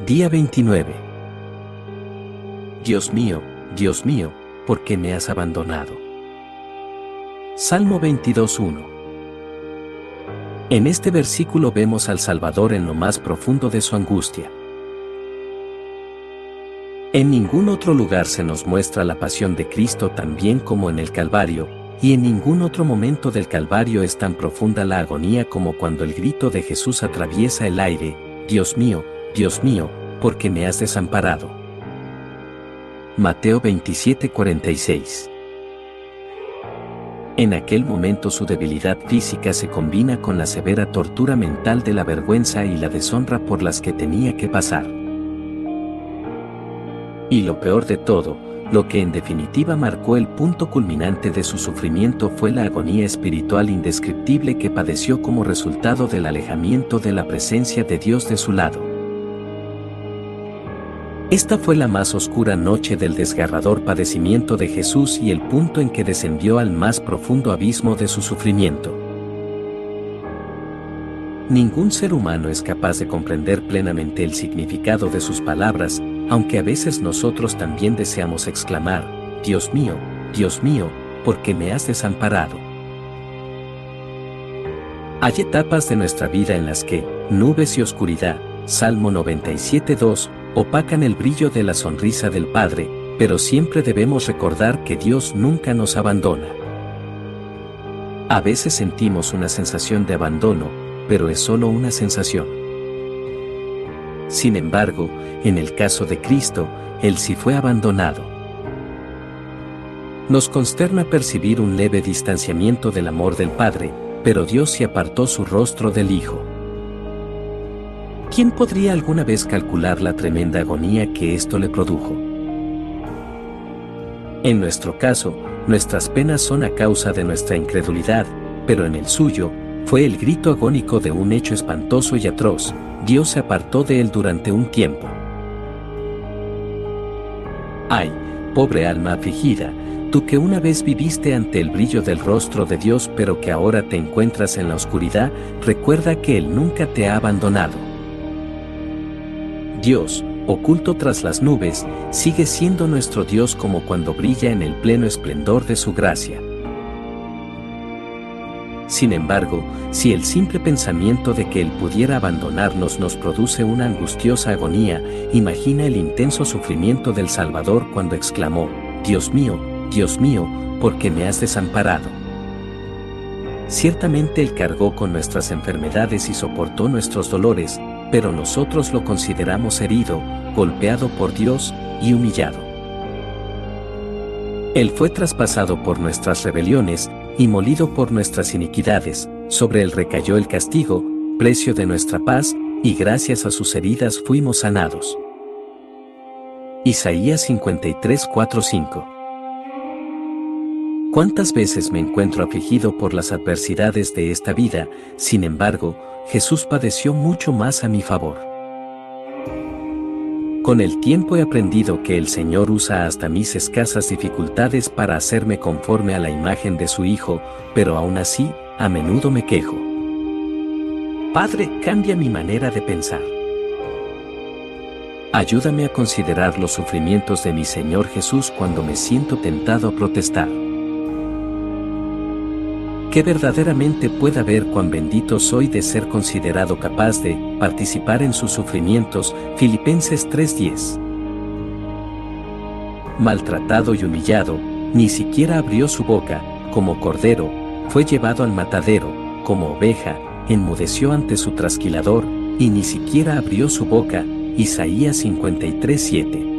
Día 29. Dios mío, Dios mío, ¿por qué me has abandonado? Salmo 22.1. En este versículo vemos al Salvador en lo más profundo de su angustia. En ningún otro lugar se nos muestra la pasión de Cristo tan bien como en el Calvario, y en ningún otro momento del Calvario es tan profunda la agonía como cuando el grito de Jesús atraviesa el aire, Dios mío, Dios mío, ¿por qué me has desamparado? Mateo 27:46 En aquel momento su debilidad física se combina con la severa tortura mental de la vergüenza y la deshonra por las que tenía que pasar. Y lo peor de todo, lo que en definitiva marcó el punto culminante de su sufrimiento fue la agonía espiritual indescriptible que padeció como resultado del alejamiento de la presencia de Dios de su lado. Esta fue la más oscura noche del desgarrador padecimiento de Jesús y el punto en que descendió al más profundo abismo de su sufrimiento. Ningún ser humano es capaz de comprender plenamente el significado de sus palabras, aunque a veces nosotros también deseamos exclamar, Dios mío, Dios mío, ¿por qué me has desamparado? Hay etapas de nuestra vida en las que, nubes y oscuridad, Salmo 97.2, opacan el brillo de la sonrisa del Padre, pero siempre debemos recordar que Dios nunca nos abandona. A veces sentimos una sensación de abandono, pero es solo una sensación. Sin embargo, en el caso de Cristo, Él sí fue abandonado. Nos consterna percibir un leve distanciamiento del amor del Padre, pero Dios se apartó su rostro del Hijo. ¿Quién podría alguna vez calcular la tremenda agonía que esto le produjo? En nuestro caso, nuestras penas son a causa de nuestra incredulidad, pero en el suyo, fue el grito agónico de un hecho espantoso y atroz, Dios se apartó de él durante un tiempo. Ay, pobre alma afligida, tú que una vez viviste ante el brillo del rostro de Dios pero que ahora te encuentras en la oscuridad, recuerda que Él nunca te ha abandonado. Dios, oculto tras las nubes, sigue siendo nuestro Dios como cuando brilla en el pleno esplendor de su gracia. Sin embargo, si el simple pensamiento de que Él pudiera abandonarnos nos produce una angustiosa agonía, imagina el intenso sufrimiento del Salvador cuando exclamó, Dios mío, Dios mío, ¿por qué me has desamparado? Ciertamente Él cargó con nuestras enfermedades y soportó nuestros dolores, pero nosotros lo consideramos herido, golpeado por Dios y humillado. Él fue traspasado por nuestras rebeliones y molido por nuestras iniquidades, sobre él recayó el castigo, precio de nuestra paz, y gracias a sus heridas fuimos sanados. Isaías 53, 5 ¿Cuántas veces me encuentro afligido por las adversidades de esta vida, sin embargo, Jesús padeció mucho más a mi favor. Con el tiempo he aprendido que el Señor usa hasta mis escasas dificultades para hacerme conforme a la imagen de su Hijo, pero aún así, a menudo me quejo. Padre, cambia mi manera de pensar. Ayúdame a considerar los sufrimientos de mi Señor Jesús cuando me siento tentado a protestar que verdaderamente pueda ver cuán bendito soy de ser considerado capaz de participar en sus sufrimientos. Filipenses 3:10. Maltratado y humillado, ni siquiera abrió su boca, como cordero, fue llevado al matadero, como oveja, enmudeció ante su trasquilador, y ni siquiera abrió su boca. Isaías 53:7.